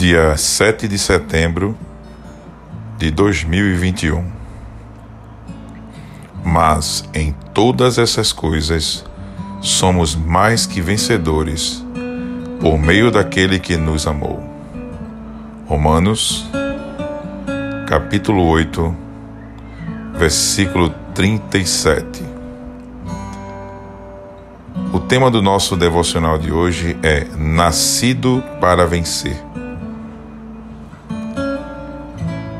dia 7 de setembro de 2021. Mas em todas essas coisas somos mais que vencedores por meio daquele que nos amou. Romanos, capítulo 8, versículo 37. O tema do nosso devocional de hoje é Nascido para Vencer.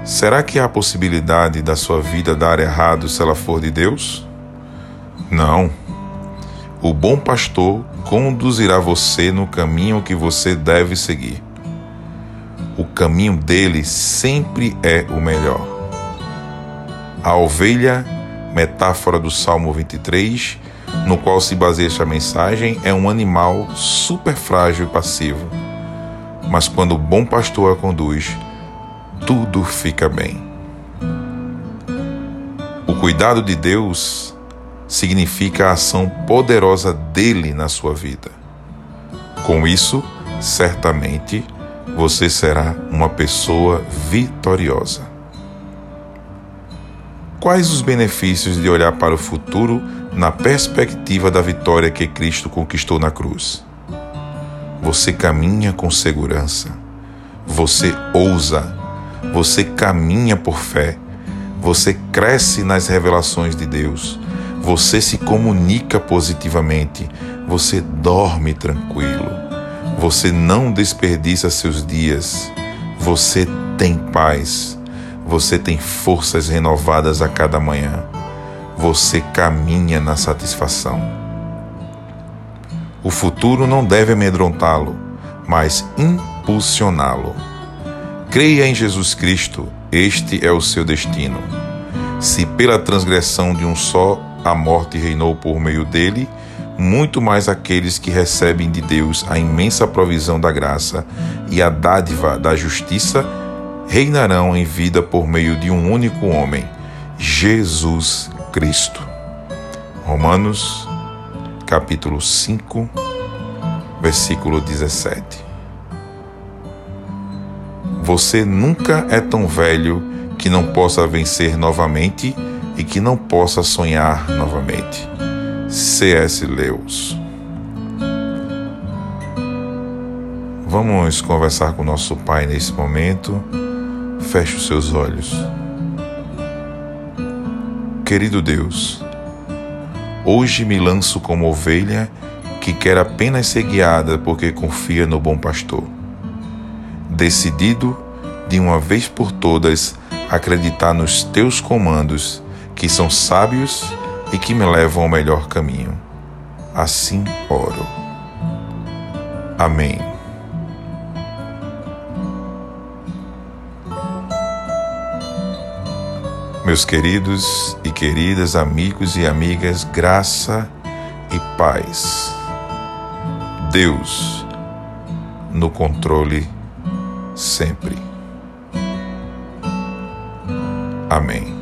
Será que há possibilidade da sua vida dar errado se ela for de Deus? Não. O bom pastor conduzirá você no caminho que você deve seguir. O caminho dele sempre é o melhor. A ovelha, metáfora do Salmo 23, no qual se baseia esta mensagem, é um animal super frágil e passivo. Mas quando o bom pastor a conduz, tudo fica bem. O cuidado de Deus significa a ação poderosa dele na sua vida. Com isso, certamente você será uma pessoa vitoriosa. Quais os benefícios de olhar para o futuro na perspectiva da vitória que Cristo conquistou na cruz? Você caminha com segurança, você ousa você caminha por fé, você cresce nas revelações de Deus, você se comunica positivamente, você dorme tranquilo, você não desperdiça seus dias, você tem paz, você tem forças renovadas a cada manhã, você caminha na satisfação. O futuro não deve amedrontá-lo, mas impulsioná-lo. Creia em Jesus Cristo, este é o seu destino. Se pela transgressão de um só a morte reinou por meio dele, muito mais aqueles que recebem de Deus a imensa provisão da graça e a dádiva da justiça reinarão em vida por meio de um único homem, Jesus Cristo. Romanos, capítulo 5, versículo 17. Você nunca é tão velho que não possa vencer novamente e que não possa sonhar novamente. C.S. Lewis. Vamos conversar com nosso Pai nesse momento. Feche os seus olhos. Querido Deus, hoje me lanço como ovelha que quer apenas ser guiada porque confia no bom pastor decidido de uma vez por todas acreditar nos teus comandos, que são sábios e que me levam ao melhor caminho. Assim oro. Amém. Meus queridos e queridas amigos e amigas, graça e paz. Deus no controle sempre. Amém.